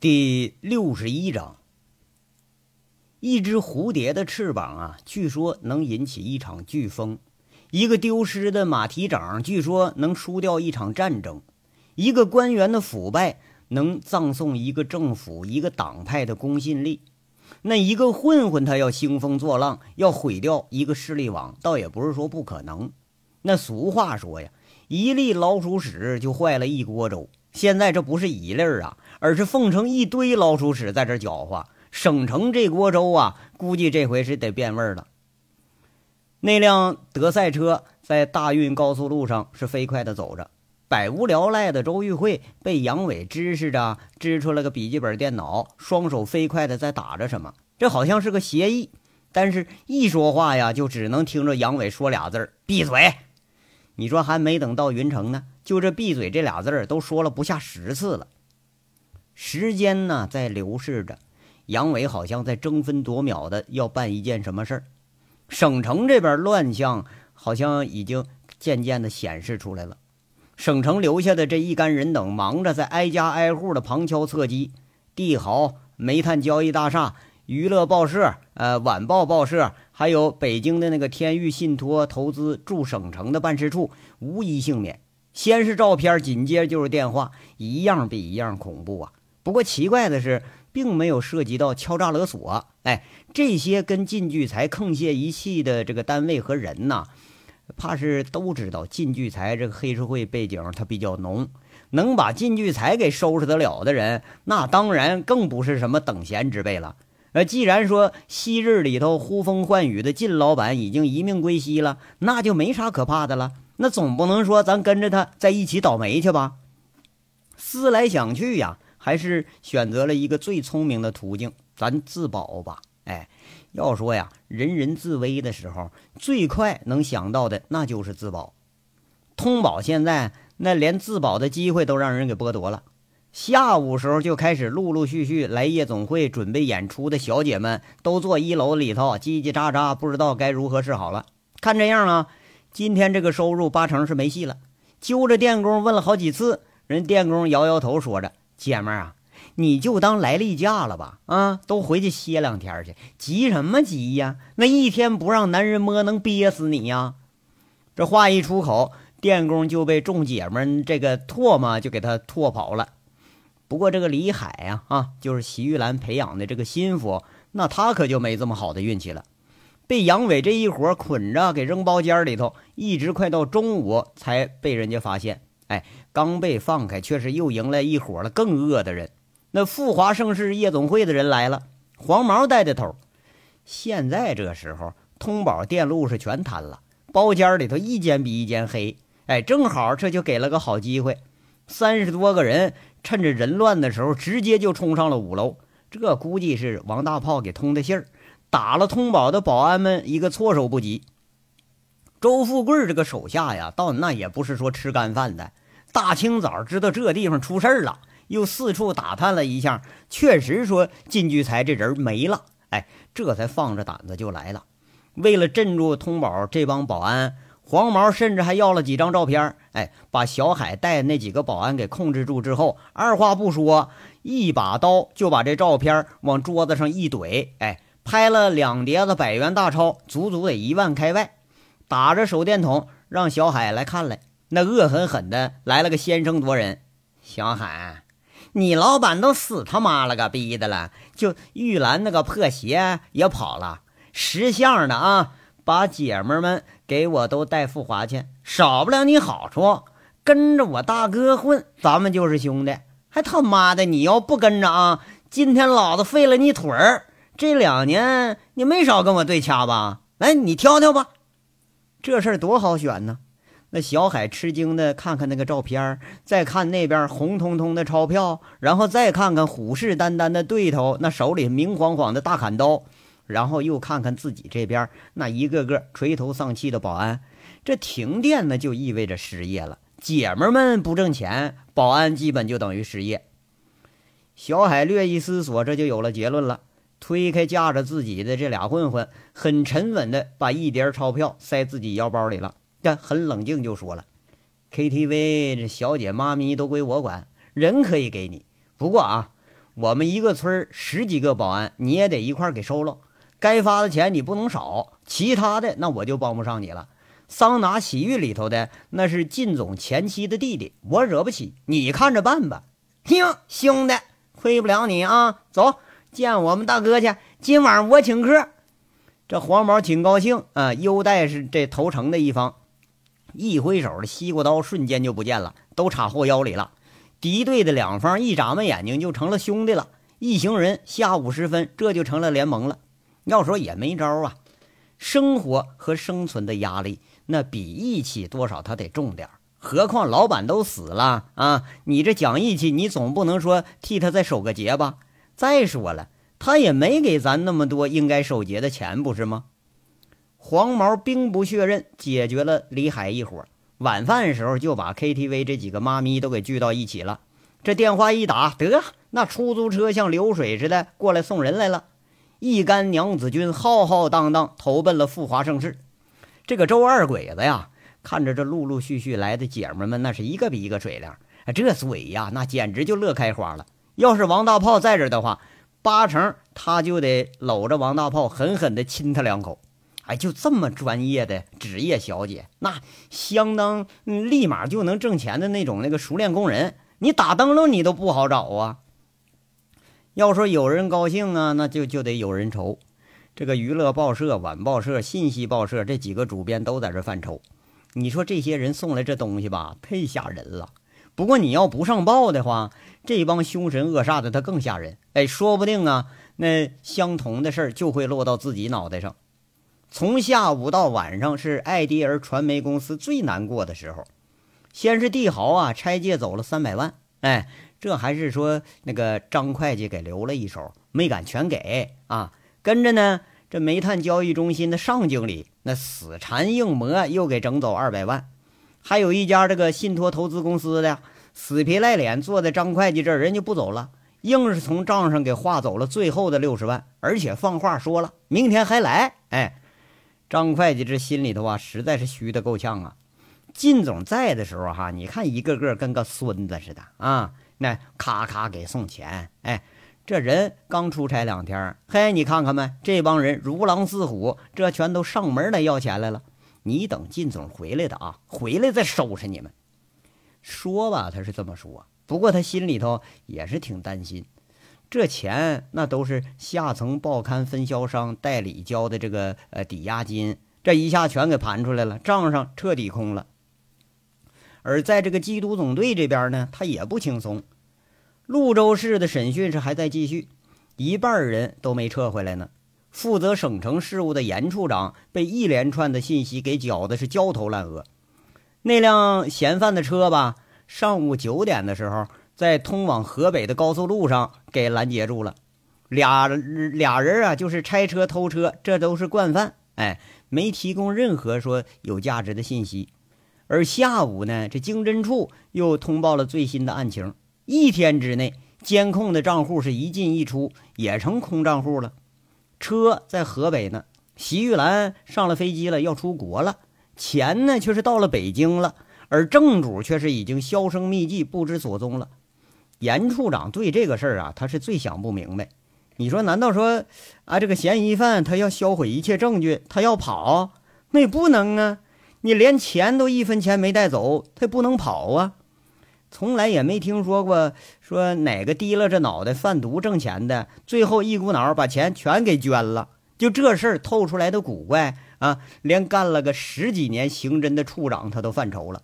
第六十一章，一只蝴蝶的翅膀啊，据说能引起一场飓风；一个丢失的马蹄掌，据说能输掉一场战争；一个官员的腐败，能葬送一个政府、一个党派的公信力。那一个混混，他要兴风作浪，要毁掉一个势力网，倒也不是说不可能。那俗话说呀，一粒老鼠屎就坏了一锅粥。现在这不是一粒儿啊，而是奉承一堆老鼠屎在这搅和，省城这锅粥啊，估计这回是得变味儿了。那辆德赛车在大运高速路上是飞快的走着，百无聊赖的周玉慧被杨伟支持着支出了个笔记本电脑，双手飞快的在打着什么，这好像是个协议，但是一说话呀，就只能听着杨伟说俩字儿：“闭嘴。”你说还没等到云城呢，就这“闭嘴”这俩字儿都说了不下十次了。时间呢在流逝着，杨伟好像在争分夺秒的要办一件什么事儿。省城这边乱象好像已经渐渐的显示出来了。省城留下的这一干人等忙着在挨家挨户的旁敲侧击，帝豪煤炭交易大厦。娱乐报社、呃晚报报社，还有北京的那个天域信托投资驻省城的办事处，无一幸免。先是照片，紧接着就是电话，一样比一样恐怖啊！不过奇怪的是，并没有涉及到敲诈勒索。哎，这些跟靳聚财沆瀣一气的这个单位和人呐，怕是都知道靳聚财这个黑社会背景，他比较浓。能把靳聚财给收拾得了的人，那当然更不是什么等闲之辈了。呃，既然说昔日里头呼风唤雨的靳老板已经一命归西了，那就没啥可怕的了。那总不能说咱跟着他在一起倒霉去吧？思来想去呀，还是选择了一个最聪明的途径，咱自保吧。哎，要说呀，人人自危的时候，最快能想到的那就是自保。通宝现在那连自保的机会都让人给剥夺了。下午时候就开始陆陆续续来夜总会准备演出的小姐们，都坐一楼里头叽叽喳喳，不知道该如何是好了。看这样啊，今天这个收入八成是没戏了。揪着电工问了好几次，人电工摇摇头，说着：“姐们儿啊，你就当来例假了吧，啊，都回去歇两天去，急什么急呀？那一天不让男人摸，能憋死你呀？”这话一出口，电工就被众姐们这个唾沫就给他唾跑了。不过这个李海呀，啊，就是席玉兰培养的这个心腹，那他可就没这么好的运气了，被杨伟这一伙捆着给扔包间里头，一直快到中午才被人家发现。哎，刚被放开，却是又迎来一伙了更恶的人。那富华盛世夜总会的人来了，黄毛带的头。现在这时候，通宝电路是全瘫了，包间里头一间比一间黑。哎，正好这就给了个好机会，三十多个人。趁着人乱的时候，直接就冲上了五楼。这估计是王大炮给通的信儿，打了通宝的保安们一个措手不及。周富贵这个手下呀，到那也不是说吃干饭的。大清早知道这地方出事了，又四处打探了一下，确实说靳聚财这人没了。哎，这才放着胆子就来了。为了镇住通宝这帮保安。黄毛甚至还要了几张照片，哎，把小海带那几个保安给控制住之后，二话不说，一把刀就把这照片往桌子上一怼，哎，拍了两叠子百元大钞，足足得一万开外，打着手电筒让小海来看来，那恶狠狠的来了个先声夺人。小海，你老板都死他妈了个逼的了，就玉兰那个破鞋也跑了，识相的啊！把姐们们给我都带富华去，少不了你好处。跟着我大哥混，咱们就是兄弟。还他妈的，你要不跟着啊，今天老子废了你腿儿。这两年你没少跟我对掐吧？来，你挑挑吧。这事儿多好选呢。那小海吃惊的看看那个照片，再看那边红彤彤的钞票，然后再看看虎视眈眈的对头，那手里明晃晃的大砍刀。然后又看看自己这边那一个个垂头丧气的保安，这停电呢就意味着失业了。姐们们不挣钱，保安基本就等于失业。小海略一思索，这就有了结论了。推开架着自己的这俩混混，很沉稳的把一叠钞票塞自己腰包里了，但很冷静就说了：“KTV 这小姐妈咪都归我管，人可以给你，不过啊，我们一个村十几个保安，你也得一块给收了。该发的钱你不能少，其他的那我就帮不上你了。桑拿洗浴里头的那是靳总前妻的弟弟，我惹不起，你看着办吧。行，兄弟，亏不了你啊，走见我们大哥去。今晚我请客。这黄毛挺高兴啊，优待是这投诚的一方。一挥手，的西瓜刀瞬间就不见了，都插后腰里了。敌对的两方一眨巴眼睛就成了兄弟了。一行人下午时分，这就成了联盟了。要说也没招啊，生活和生存的压力，那比义气多少他得重点何况老板都死了啊，你这讲义气，你总不能说替他再守个节吧？再说了，他也没给咱那么多应该守节的钱，不是吗？黄毛兵不血刃解决了李海一伙，晚饭时候就把 KTV 这几个妈咪都给聚到一起了。这电话一打，得那出租车像流水似的过来送人来了。一干娘子军浩浩荡荡投奔了富华盛世。这个周二鬼子呀，看着这陆陆续续来的姐们们，那是一个比一个水灵。这嘴呀，那简直就乐开花了。要是王大炮在这的话，八成他就得搂着王大炮狠狠地亲他两口。哎，就这么专业的职业小姐，那相当立马就能挣钱的那种那个熟练工人，你打灯笼你都不好找啊。要说有人高兴啊，那就就得有人愁。这个娱乐报社、晚报社、信息报社这几个主编都在这犯愁。你说这些人送来这东西吧，太吓人了。不过你要不上报的话，这帮凶神恶煞的他更吓人。哎，说不定啊，那相同的事儿就会落到自己脑袋上。从下午到晚上是艾迪尔传媒公司最难过的时候。先是帝豪啊拆借走了三百万，哎。这还是说那个张会计给留了一手，没敢全给啊。跟着呢，这煤炭交易中心的尚经理那死缠硬磨，又给整走二百万。还有一家这个信托投资公司的死皮赖脸坐在张会计这儿，人就不走了，硬是从账上给划走了最后的六十万，而且放话说了明天还来。哎，张会计这心里头啊，实在是虚的够呛啊。靳总在的时候哈，你看一个个跟个孙子似的啊。那咔咔给送钱，哎，这人刚出差两天，嘿，你看看没？这帮人如狼似虎，这全都上门来要钱来了。你等靳总回来的啊，回来再收拾你们。说吧，他是这么说，不过他心里头也是挺担心。这钱那都是下层报刊分销商代理交的这个呃抵押金，这一下全给盘出来了，账上彻底空了。而在这个缉毒总队这边呢，他也不轻松。潞州市的审讯是还在继续，一半人都没撤回来呢。负责省城事务的严处长被一连串的信息给搅的是焦头烂额。那辆嫌犯的车吧，上午九点的时候，在通往河北的高速路上给拦截住了。俩俩人啊，就是拆车偷车，这都是惯犯。哎，没提供任何说有价值的信息。而下午呢，这经侦处又通报了最新的案情。一天之内，监控的账户是一进一出，也成空账户了。车在河北呢，席玉兰上了飞机了，要出国了。钱呢，却是到了北京了，而正主却是已经销声匿迹，不知所踪了。严处长对这个事儿啊，他是最想不明白。你说，难道说啊，这个嫌疑犯他要销毁一切证据，他要跑？那也不能啊。你连钱都一分钱没带走，他也不能跑啊！从来也没听说过说哪个提拉着脑袋贩毒挣钱的，最后一股脑把钱全给捐了。就这事儿透出来的古怪啊，连干了个十几年刑侦的处长他都犯愁了。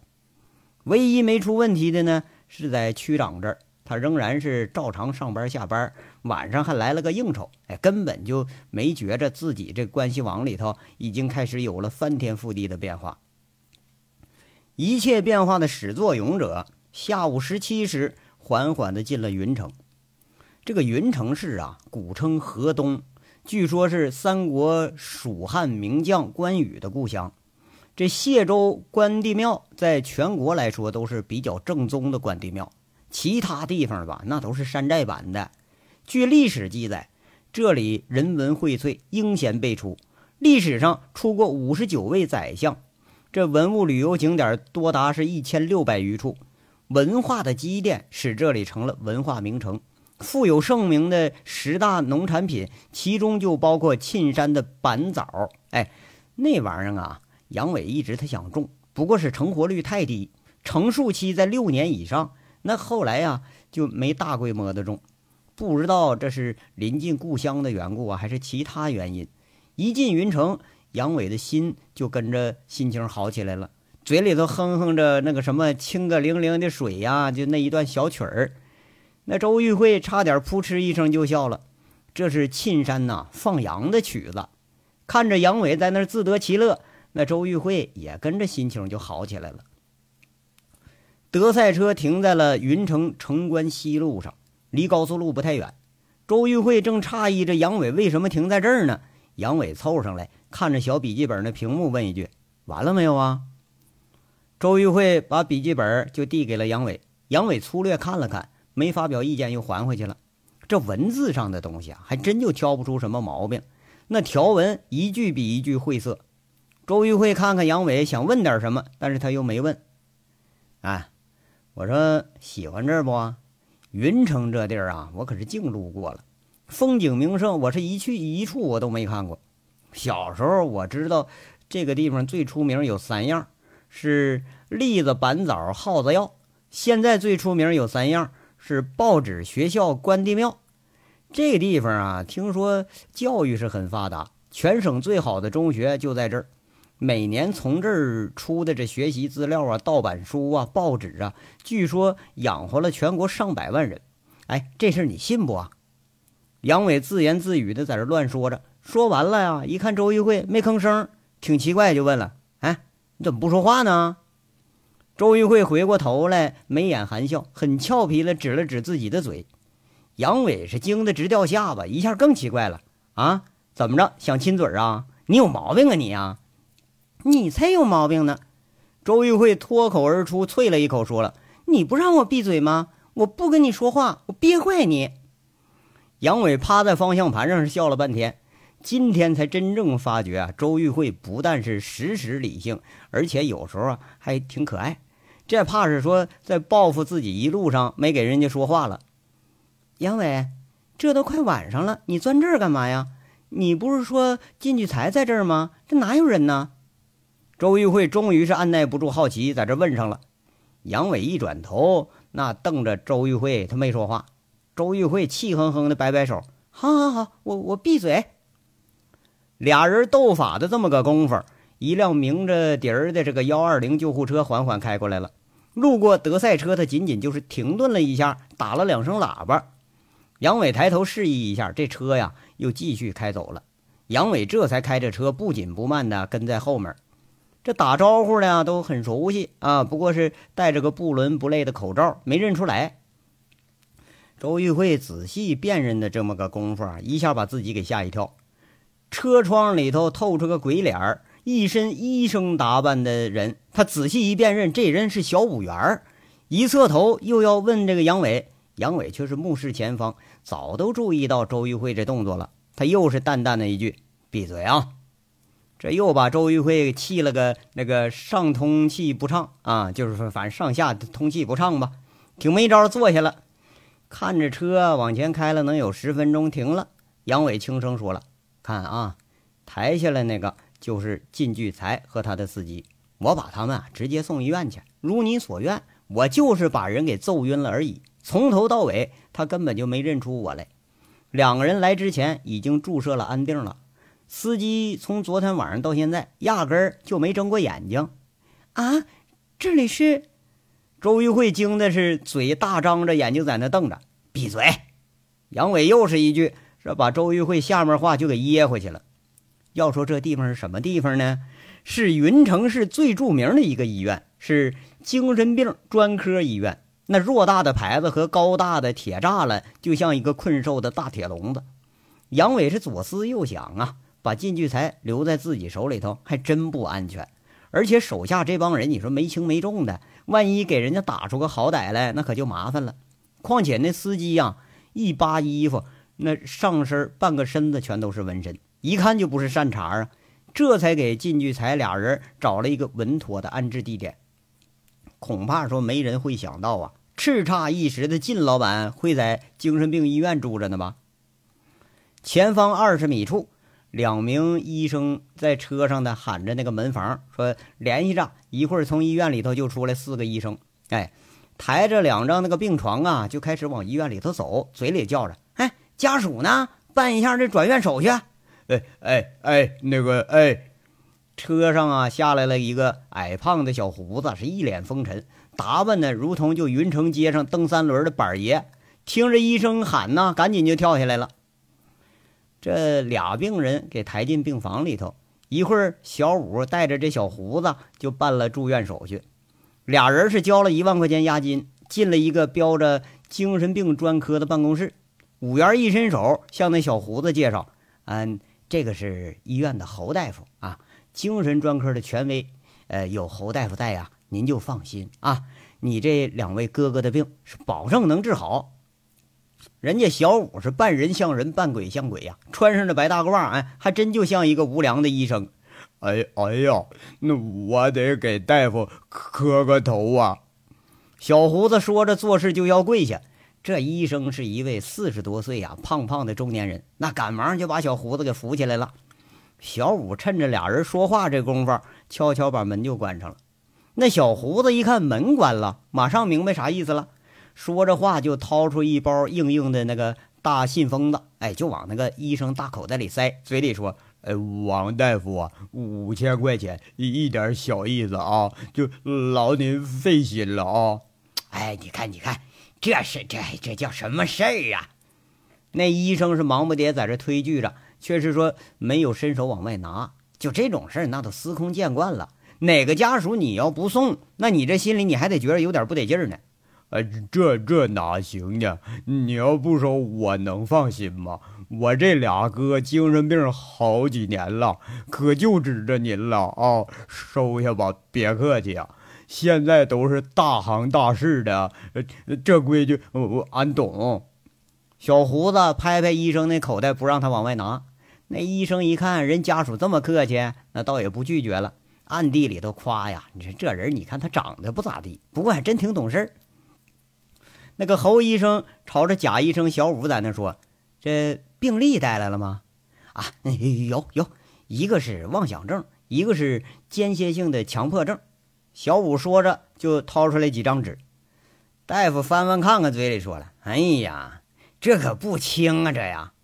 唯一没出问题的呢，是在区长这儿，他仍然是照常上班下班，晚上还来了个应酬，哎，根本就没觉着自己这关系网里头已经开始有了翻天覆地的变化。一切变化的始作俑者，下午十七时缓缓地进了云城。这个云城市啊，古称河东，据说是三国蜀汉名将关羽的故乡。这谢州关帝庙在全国来说都是比较正宗的关帝庙，其他地方吧，那都是山寨版的。据历史记载，这里人文荟萃，英贤辈出，历史上出过五十九位宰相。这文物旅游景点多达是一千六百余处，文化的积淀使这里成了文化名城。富有盛名的十大农产品，其中就包括沁山的板枣。哎，那玩意儿啊，杨伟一直他想种，不过是成活率太低，成树期在六年以上。那后来呀，就没大规模的种。不知道这是临近故乡的缘故啊，还是其他原因。一进云城，杨伟的心就跟着心情好起来了，嘴里头哼哼着那个什么“清个灵灵的水呀”，就那一段小曲儿。那周玉慧差点扑哧一声就笑了，这是沁山呐放羊的曲子。看着杨伟在那自得其乐，那周玉慧也跟着心情就好起来了。德赛车停在了云城城关西路上，离高速路不太远。周玉慧正诧异着杨伟为什么停在这儿呢？杨伟凑上来，看着小笔记本的屏幕，问一句：“完了没有啊？”周玉慧把笔记本就递给了杨伟，杨伟粗略看了看。没发表意见，又还回去了。这文字上的东西啊，还真就挑不出什么毛病。那条文一句比一句晦涩。周玉慧看看杨伟，想问点什么，但是他又没问。哎，我说喜欢这儿不？云城这地儿啊，我可是净路过了，风景名胜，我是一去一处我都没看过。小时候我知道这个地方最出名有三样，是栗子、板枣、耗子药。现在最出名有三样。是报纸、学校、关帝庙，这地方啊，听说教育是很发达，全省最好的中学就在这儿。每年从这儿出的这学习资料啊、盗版书啊、报纸啊，据说养活了全国上百万人。哎，这事你信不啊？杨伟自言自语的在这乱说着，说完了呀，一看周玉慧没吭声，挺奇怪，就问了：“，你怎么不说话呢？”周玉慧回过头来，眉眼含笑，很俏皮的指了指自己的嘴。杨伟是惊得直掉下巴，一下更奇怪了：“啊，怎么着？想亲嘴啊？你有毛病啊你啊？你才有毛病呢！”周玉慧脱口而出，啐了一口，说了：“你不让我闭嘴吗？我不跟你说话，我憋坏你！”杨伟趴在方向盘上是笑了半天，今天才真正发觉啊，周玉慧不但是时时理性，而且有时候啊还挺可爱。这怕是说在报复自己一路上没给人家说话了。杨伟，这都快晚上了，你钻这儿干嘛呀？你不是说进去才在这儿吗？这哪有人呢？周玉慧终于是按耐不住好奇，在这问上了。杨伟一转头，那瞪着周玉慧，他没说话。周玉慧气哼哼的摆摆手：“好好好，我我闭嘴。”俩人斗法的这么个功夫。一辆鸣着笛儿的这个幺二零救护车缓缓开过来了，路过德赛车，他仅仅就是停顿了一下，打了两声喇叭。杨伟抬头示意一下，这车呀又继续开走了。杨伟这才开着车，不紧不慢的跟在后面。这打招呼的都很熟悉啊，不过是戴着个不伦不类的口罩，没认出来。周玉慧仔细辨认的这么个功夫啊，一下把自己给吓一跳。车窗里头透出个鬼脸儿。一身医生打扮的人，他仔细一辨认，这人是小五元儿一侧头又要问这个杨伟，杨伟却是目视前方，早都注意到周玉慧这动作了。他又是淡淡的一句：“闭嘴啊！”这又把周玉慧气了个那个上通气不畅啊，就是说反正上下通气不畅吧，挺没招，坐下了，看着车往前开了能有十分钟，停了。杨伟轻声说了：“看啊，抬下来那个。”就是靳聚财和他的司机，我把他们啊直接送医院去。如你所愿，我就是把人给揍晕了而已。从头到尾，他根本就没认出我来。两个人来之前已经注射了安定了。司机从昨天晚上到现在，压根儿就没睁过眼睛。啊，这里是？周玉慧惊的是嘴大张着，眼睛在那瞪着。闭嘴！杨伟又是一句，这把周玉慧下面话就给噎回去了。要说这地方是什么地方呢？是云城市最著名的一个医院，是精神病专科医院。那偌大的牌子和高大的铁栅栏，就像一个困兽的大铁笼子。杨伟是左思右想啊，把靳聚财留在自己手里头还真不安全。而且手下这帮人，你说没轻没重的，万一给人家打出个好歹来，那可就麻烦了。况且那司机呀，一扒衣服，那上身半个身子全都是纹身。一看就不是善茬啊，这才给靳聚财俩人找了一个稳妥的安置地点。恐怕说没人会想到啊，叱咤一时的靳老板会在精神病医院住着呢吧？前方二十米处，两名医生在车上的喊着那个门房，说联系着，一会儿从医院里头就出来四个医生。哎，抬着两张那个病床啊，就开始往医院里头走，嘴里叫着：“，家属呢？办一下这转院手续。”哎哎哎，那个哎，车上啊下来了一个矮胖的小胡子，是一脸风尘。打扮的如同就云城街上蹬三轮的板爷，听着医生喊呢，赶紧就跳下来了。这俩病人给抬进病房里头，一会儿小五带着这小胡子就办了住院手续。俩人是交了一万块钱押金，进了一个标着精神病专科的办公室。五元一伸手向那小胡子介绍：“嗯，这个是医院的侯大夫啊，精神专科的权威。呃，有侯大夫在呀。”您就放心啊，你这两位哥哥的病是保证能治好。人家小五是扮人像人，扮鬼像鬼呀，穿上这白大褂，哎，还真就像一个无良的医生。哎哎呀，那我得给大夫磕个头啊！小胡子说着，做事就要跪下。这医生是一位四十多岁呀，胖胖的中年人，那赶忙就把小胡子给扶起来了。小五趁着俩人说话这功夫，悄悄把门就关上了。那小胡子一看门关了，马上明白啥意思了，说着话就掏出一包硬硬的那个大信封子，哎，就往那个医生大口袋里塞，嘴里说：“呃，王大夫啊，五千块钱，一点小意思啊，就劳您费心了啊。”哎，你看，你看，这是这这叫什么事儿啊？那医生是忙不迭在这推拒着，却是说没有伸手往外拿，就这种事儿，那都司空见惯了。哪个家属你要不送，那你这心里你还得觉得有点不得劲儿呢。呃，这这哪行呢？你要不收，我能放心吗？我这俩哥精神病好几年了，可就指着您了啊！收下吧，别客气啊。现在都是大行大事的，这规矩我我俺懂。小胡子拍拍医生那口袋，不让他往外拿。那医生一看人家属这么客气，那倒也不拒绝了。暗地里头夸呀，你说这人，你看他长得不咋地，不过还真挺懂事。那个侯医生朝着贾医生小五在那说：“这病历带来了吗？”啊，有有，一个是妄想症，一个是间歇性的强迫症。小五说着就掏出来几张纸，大夫翻翻看看，嘴里说了：“哎呀，这可不轻啊，这呀。”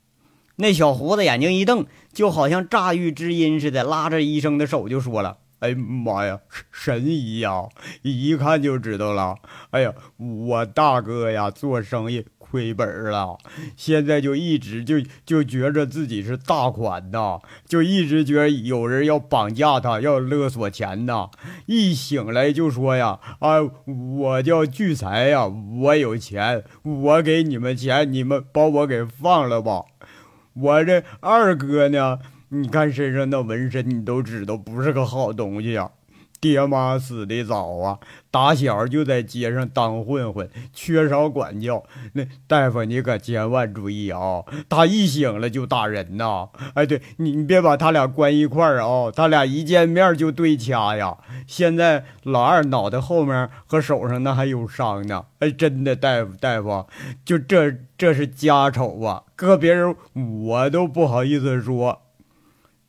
那小胡子眼睛一瞪，就好像乍遇知音似的，拉着医生的手就说了。哎妈呀，神医呀，一看就知道了。哎呀，我大哥呀，做生意亏本了，现在就一直就就觉着自己是大款呐，就一直觉得有人要绑架他，要勒索钱呐。一醒来就说呀，啊，我叫聚财呀，我有钱，我给你们钱，你们把我给放了吧。我这二哥呢？你看身上那纹身，你都知道不是个好东西呀。爹妈死的早啊，打小就在街上当混混，缺少管教。那大夫，你可千万注意啊！他一醒了就打人呐。哎，对你，你别把他俩关一块儿啊，他俩一见面就对掐呀。现在老二脑袋后面和手上那还有伤呢。哎，真的，大夫，大夫，就这这是家丑啊，搁别人我都不好意思说。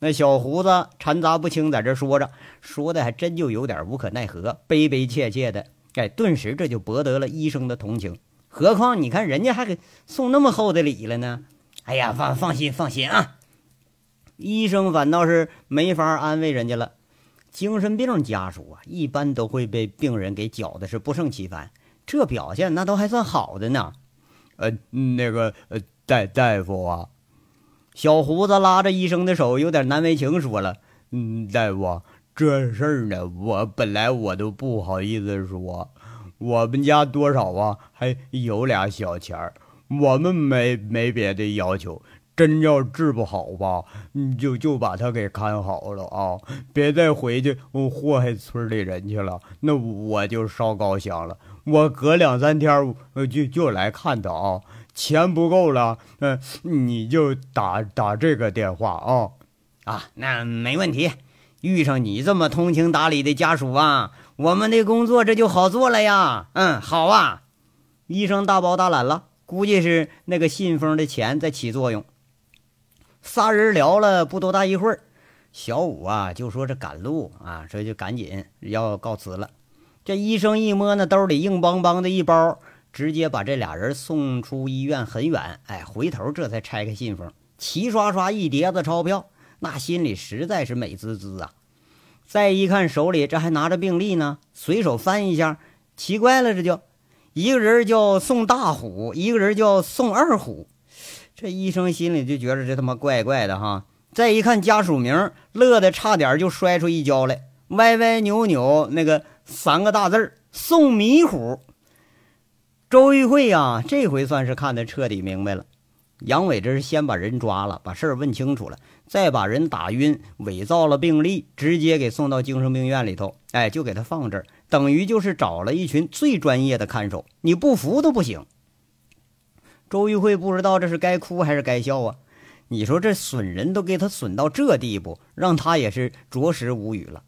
那小胡子掺杂不清，在这说着，说的还真就有点无可奈何，悲悲切切的。哎，顿时这就博得了医生的同情。何况你看人家还给送那么厚的礼了呢。哎呀，放放心放心啊！医生反倒是没法安慰人家了。精神病家属啊，一般都会被病人给搅的是不胜其烦，这表现那都还算好的呢。呃，那个呃，大大夫啊。小胡子拉着医生的手，有点难为情，说了：“嗯，大夫，这事儿呢，我本来我都不好意思说。我们家多少啊，还有俩小钱儿，我们没没别的要求。真要治不好吧，你就就把他给看好了啊，别再回去祸害村里人去了。那我就烧高香了。我隔两三天，就就来看他啊。”钱不够了，嗯，你就打打这个电话啊，啊，那没问题。遇上你这么通情达理的家属啊，我们的工作这就好做了呀。嗯，好啊。医生大包大揽了，估计是那个信封的钱在起作用。仨人聊了不多大一会儿，小五啊就说这赶路啊，这就赶紧要告辞了。这医生一摸那兜里硬邦邦的一包，直接把这俩人送出医院很远。哎，回头这才拆开信封，齐刷刷一叠子钞票，那心里实在是美滋滋啊。再一看手里这还拿着病历呢，随手翻一下，奇怪了，这就一个人叫宋大虎，一个人叫宋二虎。这医生心里就觉得这他妈怪怪的哈。再一看家属名，乐得差点就摔出一跤来，歪歪扭扭那个。三个大字儿送迷糊。周玉慧呀，这回算是看得彻底明白了。杨伟这是先把人抓了，把事儿问清楚了，再把人打晕，伪造了病历，直接给送到精神病院里头。哎，就给他放这儿，等于就是找了一群最专业的看守，你不服都不行。周玉慧不知道这是该哭还是该笑啊？你说这损人都给他损到这地步，让他也是着实无语了。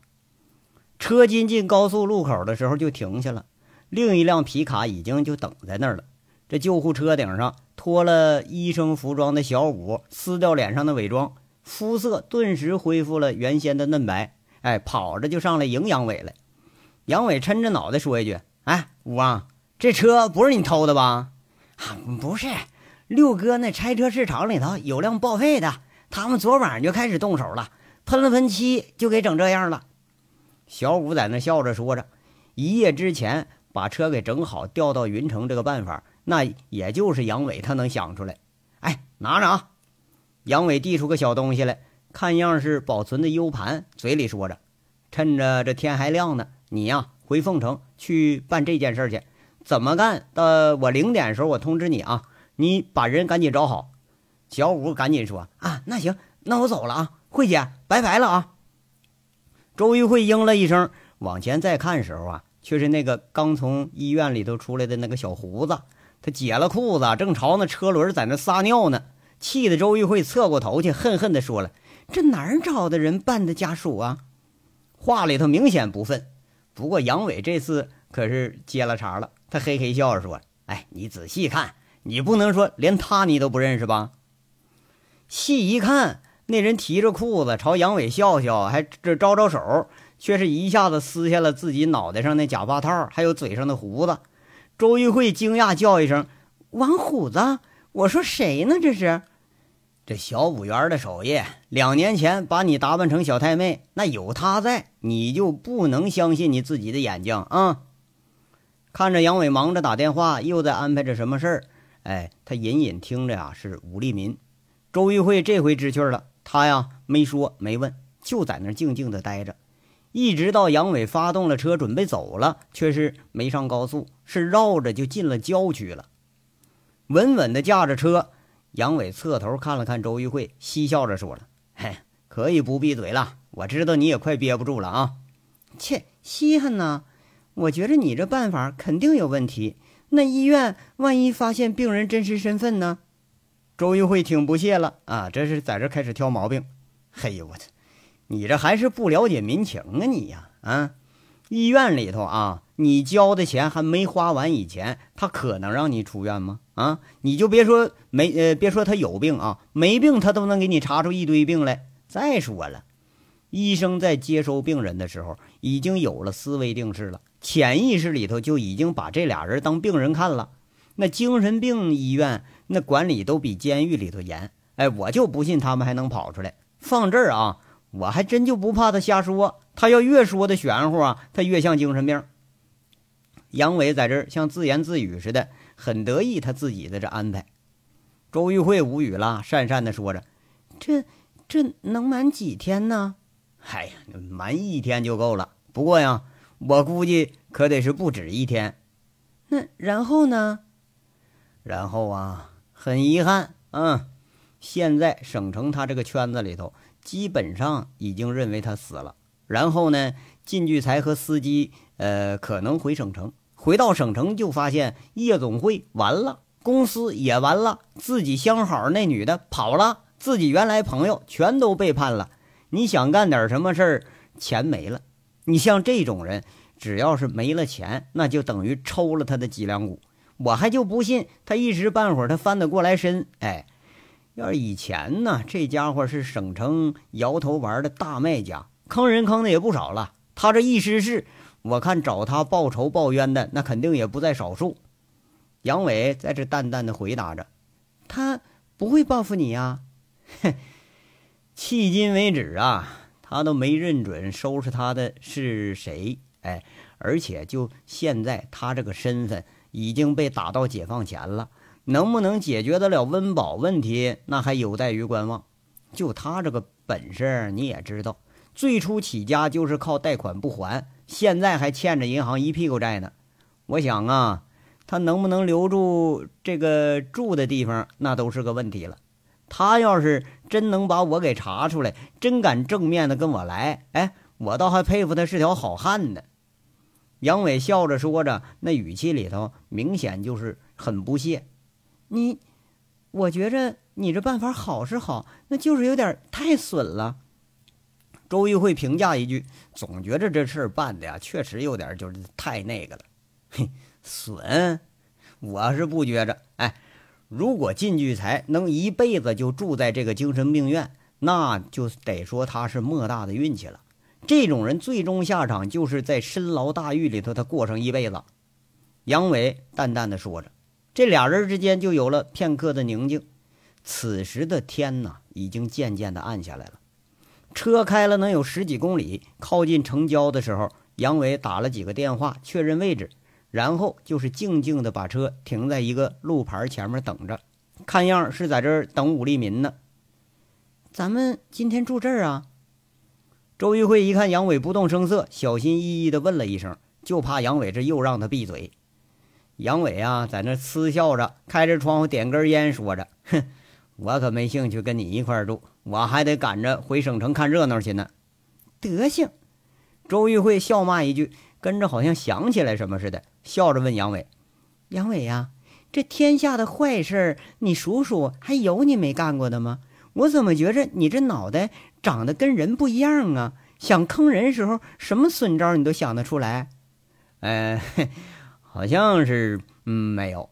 车进进高速路口的时候就停下了，另一辆皮卡已经就等在那儿了。这救护车顶上脱了医生服装的小五撕掉脸上的伪装，肤色顿时恢复了原先的嫩白。哎，跑着就上来迎杨伟了。杨伟抻着脑袋说一句：“哎，五啊，这车不是你偷的吧？”“，不是，六哥那拆车市场里头有辆报废的，他们昨晚上就开始动手了，喷了喷漆就给整这样了。”小五在那笑着说着：“一夜之前把车给整好，调到云城，这个办法，那也就是杨伟他能想出来。哎，拿着啊！”杨伟递出个小东西来，看样是保存的 U 盘，嘴里说着：“趁着这天还亮呢，你呀回凤城去办这件事去。怎么干？到我零点的时候我通知你啊。你把人赶紧找好。”小五赶紧说：“啊，那行，那我走了啊，慧姐，拜拜了啊。”周玉慧应了一声，往前再看时候啊，却是那个刚从医院里头出来的那个小胡子。他解了裤子，正朝那车轮在那撒尿呢，气得周玉慧侧过头去，恨恨地说了：“这哪儿找的人办的家属啊？”话里头明显不忿。不过杨伟这次可是接了茬了，他嘿嘿笑着说：“哎，你仔细看，你不能说连他你都不认识吧？”细一看。那人提着裤子朝杨伟笑笑，还这招招手，却是一下子撕下了自己脑袋上那假发套，还有嘴上的胡子。周玉慧惊讶叫一声：“王虎子！”我说：“谁呢？这是？”这小五元的手艺，两年前把你打扮成小太妹，那有他在，你就不能相信你自己的眼睛啊！看着杨伟忙着打电话，又在安排着什么事儿，哎，他隐隐听着呀，是武立民。周玉慧这回知趣了。他呀，没说没问，就在那静静的待着，一直到杨伟发动了车准备走了，却是没上高速，是绕着就进了郊区了。稳稳的驾着车，杨伟侧头看了看周玉慧，嬉笑着说了：“嘿，可以不闭嘴了，我知道你也快憋不住了啊。”切，稀罕呢！我觉着你这办法肯定有问题。那医院万一发现病人真实身份呢？周玉慧挺不屑了啊，这是在这开始挑毛病。嘿呦我操，你这还是不了解民情啊你呀啊！医院里头啊，你交的钱还没花完以前，他可能让你出院吗？啊，你就别说没呃，别说他有病啊，没病他都能给你查出一堆病来。再说了，医生在接收病人的时候已经有了思维定式了，潜意识里头就已经把这俩人当病人看了。那精神病医院。那管理都比监狱里头严，哎，我就不信他们还能跑出来。放这儿啊，我还真就不怕他瞎说。他要越说的玄乎啊，他越像精神病。杨伟在这儿像自言自语似的，很得意他自己的这安排。周玉慧无语了，讪讪的说着：“这这能瞒几天呢？”“哎呀，瞒一天就够了。不过呀，我估计可得是不止一天。”“那然后呢？”“然后啊。”很遗憾，嗯，现在省城他这个圈子里头，基本上已经认为他死了。然后呢，靳聚财和司机，呃，可能回省城。回到省城就发现夜总会完了，公司也完了，自己相好那女的跑了，自己原来朋友全都背叛了。你想干点什么事儿，钱没了。你像这种人，只要是没了钱，那就等于抽了他的脊梁骨。我还就不信他一时半会儿他翻得过来身。哎，要是以前呢，这家伙是省城摇头丸的大卖家，坑人坑的也不少了。他这一失势，我看找他报仇报冤的那肯定也不在少数。杨伟在这淡淡的回答着：“他不会报复你呀。”哼，迄今为止啊。他都没认准收拾他的是谁，哎，而且就现在他这个身份已经被打到解放前了，能不能解决得了温饱问题，那还有待于观望。就他这个本事，你也知道，最初起家就是靠贷款不还，现在还欠着银行一屁股债呢。我想啊，他能不能留住这个住的地方，那都是个问题了。他要是真能把我给查出来，真敢正面的跟我来，哎，我倒还佩服他是条好汉呢。杨伟笑着说着，那语气里头明显就是很不屑。你，我觉着你这办法好是好，那就是有点太损了。周玉慧评价一句，总觉着这事儿办的呀，确实有点就是太那个了。嘿，损，我是不觉着，哎。如果靳聚才能一辈子就住在这个精神病院，那就得说他是莫大的运气了。这种人最终下场就是在深牢大狱里头，他过上一辈子。杨伟淡淡的说着，这俩人之间就有了片刻的宁静。此时的天呐，已经渐渐的暗下来了。车开了能有十几公里，靠近城郊的时候，杨伟打了几个电话确认位置。然后就是静静的把车停在一个路牌前面等着，看样是在这儿等武立民呢。咱们今天住这儿啊？周玉慧一看杨伟不动声色，小心翼翼的问了一声，就怕杨伟这又让他闭嘴。杨伟啊，在那嗤笑着，开着窗户点根烟，说着：“哼，我可没兴趣跟你一块住，我还得赶着回省城看热闹去呢。”德行！周玉慧笑骂一句。跟着好像想起来什么似的，笑着问杨伟：“杨伟呀，这天下的坏事，你数数还有你没干过的吗？我怎么觉着你这脑袋长得跟人不一样啊？想坑人时候，什么损招你都想得出来？”“呃，好像是，嗯，没有。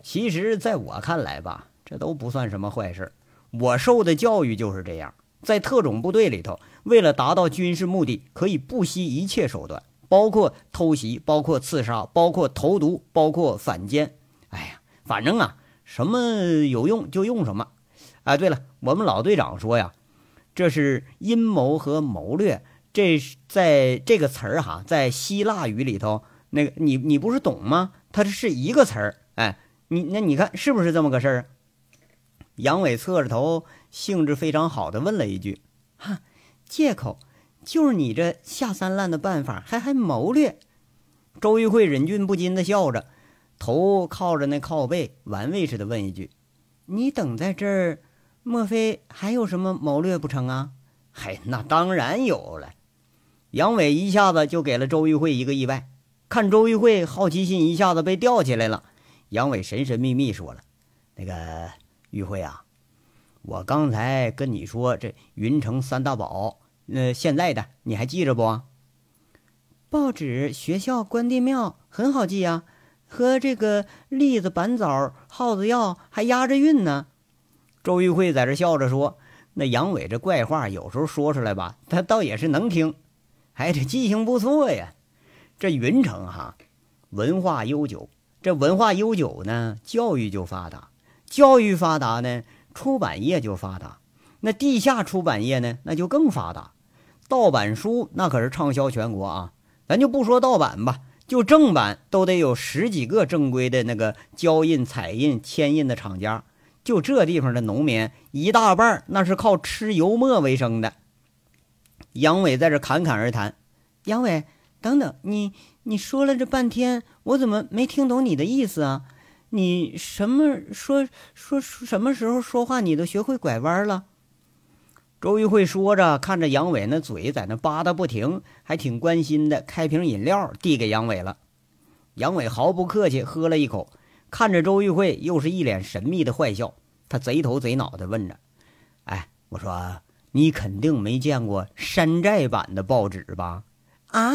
其实，在我看来吧，这都不算什么坏事。我受的教育就是这样，在特种部队里头，为了达到军事目的，可以不惜一切手段。”包括偷袭，包括刺杀，包括投毒，包括反间。哎呀，反正啊，什么有用就用什么。哎，对了，我们老队长说呀，这是阴谋和谋略。这在这个词儿哈，在希腊语里头，那个你你不是懂吗？它这是一个词儿。哎，你那你看是不是这么个事儿？杨伟侧着头，兴致非常好的问了一句：“哈，借口。”就是你这下三滥的办法，还还谋略。周玉慧忍俊不禁的笑着，头靠着那靠背，玩味似的问一句：“你等在这儿，莫非还有什么谋略不成啊？”“嗨，那当然有了。”杨伟一下子就给了周玉慧一个意外。看周玉慧好奇心一下子被吊起来了，杨伟神神秘秘说了：“那个玉慧啊，我刚才跟你说这云城三大宝。”那现在的你还记着不？报纸、学校、关帝庙很好记呀，和这个栗子、板枣、耗子药还押着韵呢。周玉慧在这笑着说：“那杨伟这怪话有时候说出来吧，他倒也是能听。哎，这记性不错呀。这云城哈，文化悠久。这文化悠久呢，教育就发达；教育发达呢，出版业就发达。那地下出版业呢，那就更发达。”盗版书那可是畅销全国啊！咱就不说盗版吧，就正版都得有十几个正规的那个胶印、彩印、铅印的厂家。就这地方的农民一大半那是靠吃油墨为生的。杨伟在这侃侃而谈。杨伟，等等，你你说了这半天，我怎么没听懂你的意思啊？你什么说说什么时候说话你都学会拐弯了？周玉慧说着，看着杨伟那嘴在那吧嗒不停，还挺关心的。开瓶饮料递给杨伟了，杨伟毫不客气喝了一口，看着周玉慧又是一脸神秘的坏笑。他贼头贼脑的问着：“哎，我说你肯定没见过山寨版的报纸吧？”啊！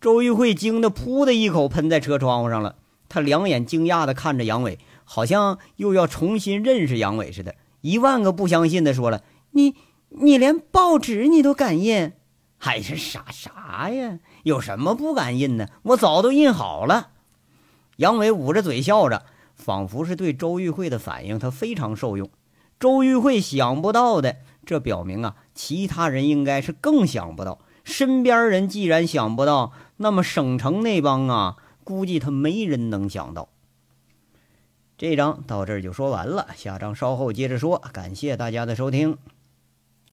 周玉慧惊得噗的一口喷在车窗户上了，他两眼惊讶地看着杨伟，好像又要重新认识杨伟似的。一万个不相信的说了：“你你连报纸你都敢印？还是傻啥呀？有什么不敢印的？我早都印好了。”杨伟捂着嘴笑着，仿佛是对周玉慧的反应他非常受用。周玉慧想不到的，这表明啊，其他人应该是更想不到。身边人既然想不到，那么省城那帮啊，估计他没人能想到。这章到这儿就说完了，下章稍后接着说。感谢大家的收听。